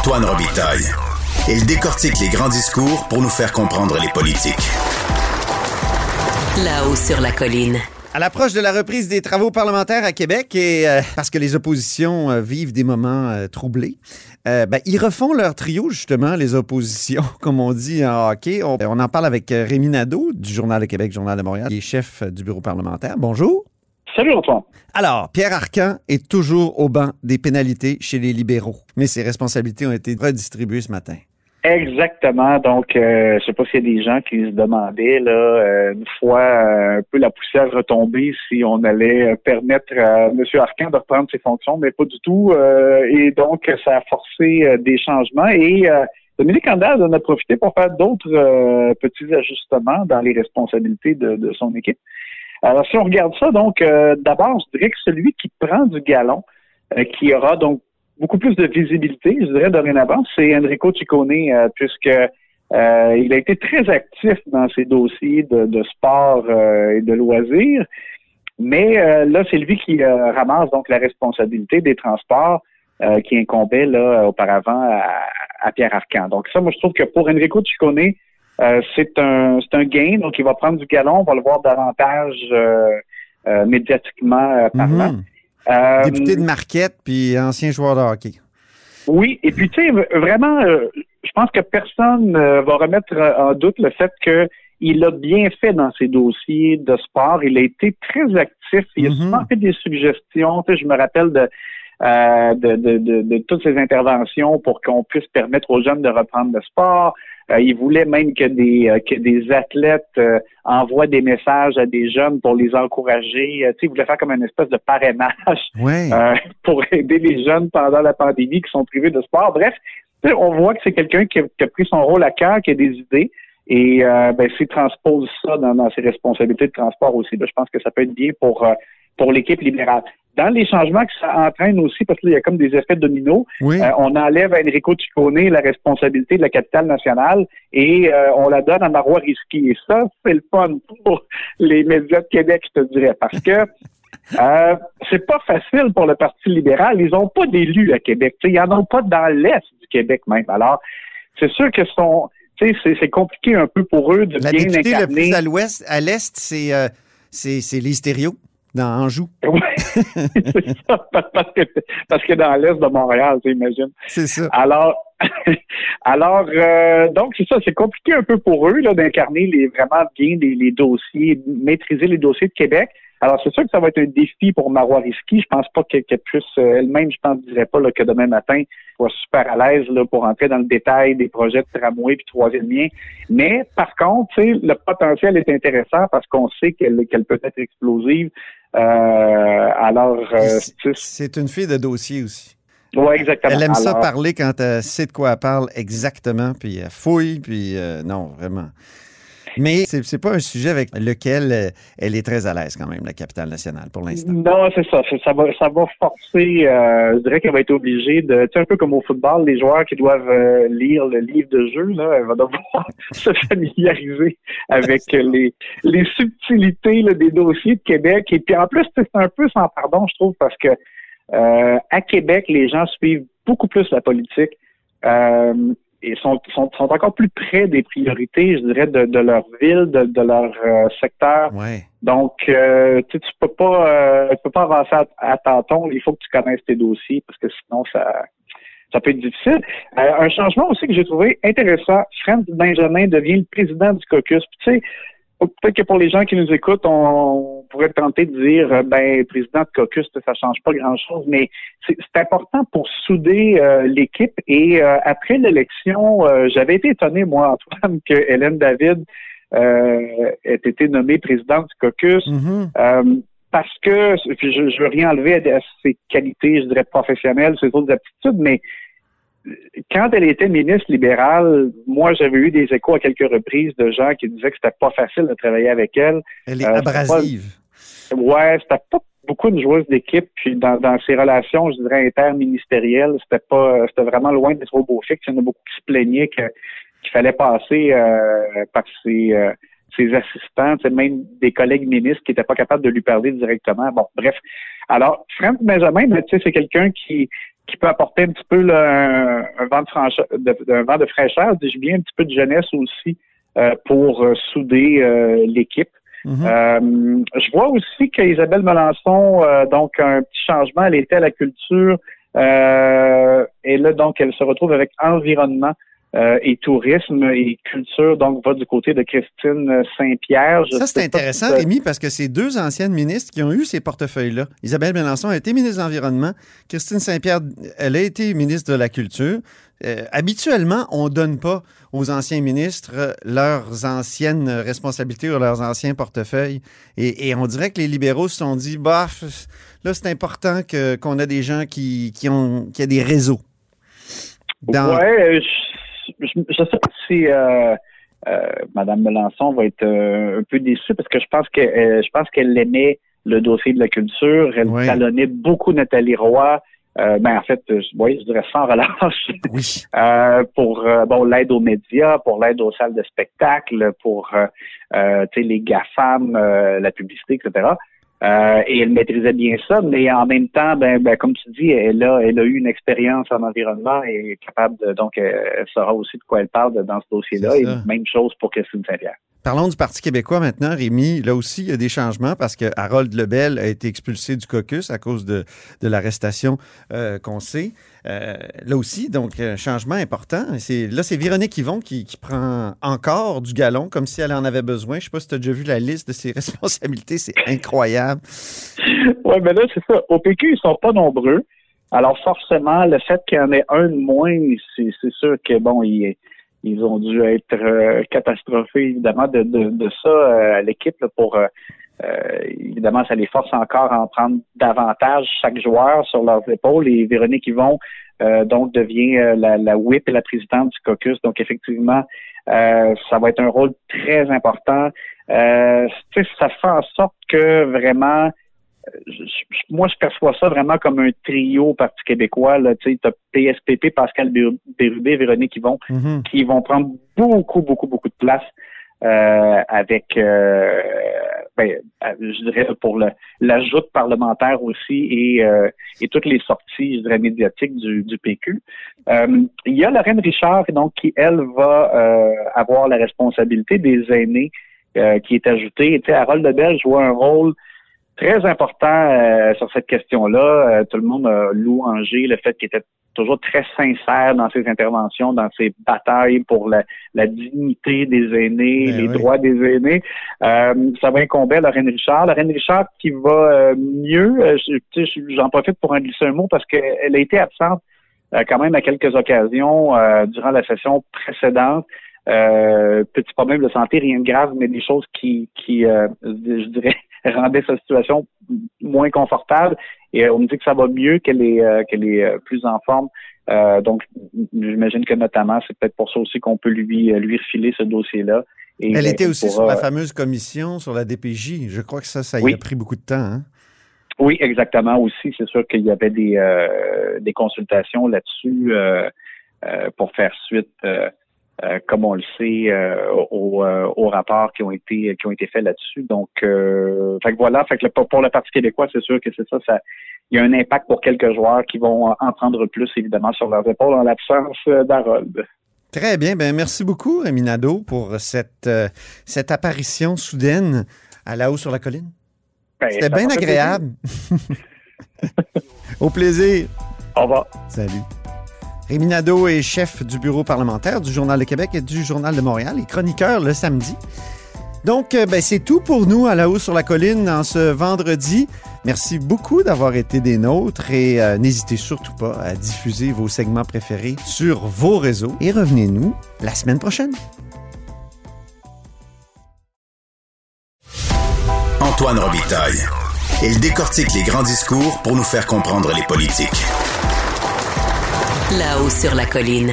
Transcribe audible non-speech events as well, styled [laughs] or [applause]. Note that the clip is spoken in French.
Antoine Robitaille. Il décortique les grands discours pour nous faire comprendre les politiques. Là-haut sur la colline. À l'approche de la reprise des travaux parlementaires à Québec, et euh, parce que les oppositions euh, vivent des moments euh, troublés, ben, ils refont leur trio, justement, les oppositions, [laughs] comme on dit en hockey. On, on en parle avec Rémi Nadeau, du Journal de Québec, Journal de Montréal, qui est chef du bureau parlementaire. Bonjour. Salut Antoine. Alors, Pierre Arcan est toujours au banc des pénalités chez les libéraux, mais ses responsabilités ont été redistribuées ce matin. Exactement. Donc, euh, je sais pas s'il y a des gens qui se demandaient là, euh, une fois euh, un peu la poussière retombée, si on allait permettre à M. Arcan de reprendre ses fonctions, mais pas du tout. et donc, ça a forcé des changements. Et Dominique Andaz en a profité pour faire d'autres petits ajustements dans les responsabilités de, son équipe. Alors, si on regarde ça, donc, d'abord, je dirais que celui qui prend du galon, qui aura donc beaucoup plus de visibilité, je dirais, dorénavant, c'est Enrico Ciccone, euh, puisque euh, il a été très actif dans ses dossiers de, sport euh, et de loisirs. Mais là, c'est lui qui ramasse donc la responsabilité des transports qui incombait là auparavant à, Pierre Arcan. Donc ça, moi, je trouve que pour Enrico Ciccone, c'est un c'est un gain. Donc, il va prendre du galon, on va le voir davantage médiatiquement parlant. Mhm. Euh, Député de Marquette, puis ancien joueur de hockey. Oui, et puis tu sais, vraiment, euh, je pense que personne euh, va remettre en doute le fait qu'il a bien fait dans ses dossiers de sport. Il a été très actif. Il a mm-hmm. souvent fait des suggestions. Tu sais, je me rappelle de, de, de, de, toutes ces interventions pour qu'on puisse permettre aux jeunes de reprendre le sport. Euh, il voulait même que des euh, que des athlètes euh, envoient des messages à des jeunes pour les encourager. tu sais, il voulait faire comme une espèce de parrainage [laughs] pour aider les jeunes pendant la pandémie qui sont privés de sport. Bref, on voit que c'est quelqu'un qui, a pris son rôle à cœur, qui a des idées. Et ben, s'il transpose ça dans, ses responsabilités de transport aussi, ben, je pense que ça peut être bien pour pour l'équipe libérale dans les changements que ça entraîne aussi, parce qu'il y a comme des effets dominos, euh, on enlève à Enrico Ciccone la responsabilité de la capitale nationale et euh, on la donne à Marois Risky. Et ça, c'est le fun pour les médias de Québec, je te dirais, parce que [laughs] euh, c'est pas facile pour le Parti libéral. Ils ont pas d'élus à Québec. ils en ont pas dans l'Est du Québec même. Alors, c'est sûr que son, c'est compliqué un peu pour eux de la bien incarner. Le plus à l'ouest, à l'est, c'est euh, c'est l'Hystério dans Anjou. [laughs] Oui, c'est ça, parce que, parce que dans l'est de Montréal, tu imagines. C'est ça. Alors, [laughs] alors euh, donc c'est ça, c'est compliqué un peu pour eux là, d'incarner les vraiment bien les, les, dossiers, maîtriser les dossiers de Québec. Alors, c'est sûr que ça va être un défi pour Marois Risky. Je pense pas qu'elle puisse euh, elle-même, je pense, dirais pas là, que demain matin, soit super à l'aise pour entrer dans le détail des projets de tramway puis troisième lien. Mais par contre, le potentiel est intéressant parce qu'on sait qu'elle qu'elle peut être explosive. Euh, alors, euh, c'est une fille de dossier aussi. Oui, exactement. Elle aime ça parler quand elle sait de quoi elle parle exactement, puis elle fouille, puis non, vraiment. Mais c'est, pas un sujet avec lequel euh, elle est très à l'aise quand même, la capitale nationale, pour l'instant. Non, c'est ça. Ça va, ça va forcer, euh, je dirais qu'elle va être obligée de, tu sais, un peu comme au football, les joueurs qui doivent euh, lire le livre de jeu, là, elle va devoir [laughs] se familiariser avec les, les subtilités des dossiers de Québec. Et puis en plus, c'est un peu sans pardon, je trouve, parce que à Québec, les gens suivent beaucoup plus la politique. Euh, et sont, sont, sont, encore plus près des priorités, je dirais, de, de leur ville, de, de leur euh, secteur. Donc, euh, tu, peux pas euh, tu peux pas avancer à, à tâtons. Il faut que tu connaisses tes dossiers parce que sinon ça ça peut être difficile. un changement aussi que j'ai trouvé intéressant, Franz Benjamin devient le président du caucus. tu sais, peut-être que pour les gens qui nous écoutent, on pourrait tenter de dire, euh, ben, président de caucus, ça change pas grand-chose, mais c'est important pour souder euh, l'équipe. Et euh, après l'élection, j'avais été étonné, moi, Antoine, que Hélène David ait été nommée présidente du caucus. Mm-hmm. parce que, je, je veux rien enlever à, ses qualités, je dirais, professionnelles, ses autres aptitudes, mais quand elle était ministre libérale, moi, j'avais eu des échos à quelques reprises de gens qui disaient que c'était pas facile de travailler avec elle. Elle est euh, abrasive. ouais, c'était pas beaucoup une joueuse d'équipe. Puis dans, ses relations, je dirais interministérielles, c'était pas, c'était vraiment loin d'être au beau fixe. Il y en a beaucoup qui se plaignaient qu'il fallait passer euh, par ses, euh, ses assistants, même des collègues ministres qui n'étaient pas capables de lui parler directement. Bon, bref. Alors, Franck Benjamin, ben, c'est quelqu'un qui qui peut apporter un petit peu là, un, vent de, de, vent de fraîcheur, dis-je bien, un petit peu de jeunesse aussi pour souder l'équipe. Mm-hmm. je vois aussi qu'Isabelle Melançon, donc un petit changement, elle était à la culture et là donc elle se retrouve avec environnement euh, et tourisme et culture, donc va du côté de Christine Saint-Pierre. Ça, c'est intéressant, Rémi, parce que c'est deux anciennes ministres qui ont eu ces portefeuilles-là. Isabelle Mélenchon a été ministre de l'Environnement. Christine Saint-Pierre, elle a été ministre de la Culture. Euh, habituellement, on ne donne pas aux anciens ministres leurs anciennes responsabilités ou leurs anciens portefeuilles. Et, on dirait que les libéraux se sont dit, bah, là, c'est important qu'on ait des gens qui, qui ont qui a des réseaux. Dans... Ouais, je ne sais pas si euh, euh, Mme Melançon va être euh, un peu déçue parce que je pense que je pense qu'elle aimait le dossier de la culture. Elle talonnait beaucoup Nathalie Roy. ben en fait, je, oui, je dirais sans relâche. Oui. [laughs] pour bon l'aide aux médias, pour l'aide aux salles de spectacle, pour les GAFAM, la publicité, etc. Euh, et elle maîtrisait bien ça, mais en même temps, ben, ben, comme tu dis, elle a, elle a eu une expérience en environnement et est capable de, donc, elle saura aussi de quoi elle parle dans ce dossier-là. Et même chose pour Christine Saint-Pierre. Parlons du Parti québécois maintenant, Rémi. Là aussi, il y a des changements parce que Harold Lebel a été expulsé du caucus à cause de, l'arrestation euh, qu'on sait. Euh, là aussi, donc, un changement important. Là, c'est Véronique Yvon qui, prend encore du galon comme si elle en avait besoin. Je ne sais pas si tu as déjà vu la liste de ses [laughs] responsabilités. C'est incroyable. oui, mais là, c'est ça. Au PQ, ils ne sont pas nombreux. Alors, forcément, le fait qu'il y en ait un de moins, c'est sûr que, bon, il est ils ont dû être euh, catastrophés, évidemment, de, de, de ça euh, à l'équipe pour euh, évidemment, ça les force encore à en prendre davantage chaque joueur sur leurs épaules. Et Véronique Yvon, donc, devient la, la whip et la présidente du caucus. Donc, effectivement, ça va être un rôle très important. ça fait en sorte que vraiment moi, je perçois ça vraiment comme un trio Parti québécois. Tu as PSPP, Pascal Bérubé, Véronique Yvon, mm qui vont prendre beaucoup, beaucoup, beaucoup de place euh, avec, euh, ben, je dirais, pour l'ajout parlementaire aussi et, euh, et toutes les sorties, je dirais, médiatiques du, du PQ. il y a Lorraine Richard, donc, qui, elle, va avoir la responsabilité des aînés qui est ajoutée. Tu sais, Harold Lebel joue un rôle très important euh, sur cette question-là. Euh, tout le monde a louangé le fait qu'il était toujours très sincère dans ses interventions, dans ses batailles pour la, dignité des aînés, ben les droits des aînés. Euh, ça va incomber à Lorraine Richard. Lorraine Richard qui va mieux. J'en profite pour en glisser un mot parce qu'elle a été absente quand même à quelques occasions durant la session précédente. petit problème de santé, rien de grave, mais des choses qui, qui je dirais, rendait sa situation moins confortable. Et euh, on me dit que ça va mieux, qu'elle est, euh, qu'elle est euh, plus en forme. donc, j'imagine que notamment, c'est peut-être pour ça aussi qu'on peut lui, lui refiler ce dossier-là. Elle était aussi sur la fameuse commission sur la DPJ. Je crois que ça, ça y a pris beaucoup de temps. Hein? Oui, exactement. Aussi, c'est sûr qu'il y avait des, des consultations là-dessus pour faire suite euh, comme on le sait, euh, aux, euh, aux, rapports qui ont été qui ont été faits là-dessus. Donc, fait que voilà, fait que pour le Parti québécois, c'est sûr que c'est ça, ça. Il y a un impact pour quelques joueurs qui vont en prendre plus, évidemment, sur leurs épaules en l'absence d'Harold. Très bien. Ben, merci beaucoup, Eminado, pour cette, cette apparition soudaine à la haut sur la colline. Ben, C'était bien agréable. [laughs] Au plaisir. Au revoir. Salut. Rémi Nadeau est chef du bureau parlementaire du Journal de Québec et du Journal de Montréal et chroniqueur le samedi. Donc, euh, ben, c'est tout pour nous à la haut sur la colline en ce vendredi. Merci beaucoup d'avoir été des nôtres et euh, n'hésitez surtout pas à diffuser vos segments préférés sur vos réseaux et revenez-nous la semaine prochaine. Antoine Robitaille. Il décortique les grands discours pour nous faire comprendre les politiques. Là-haut sur la colline.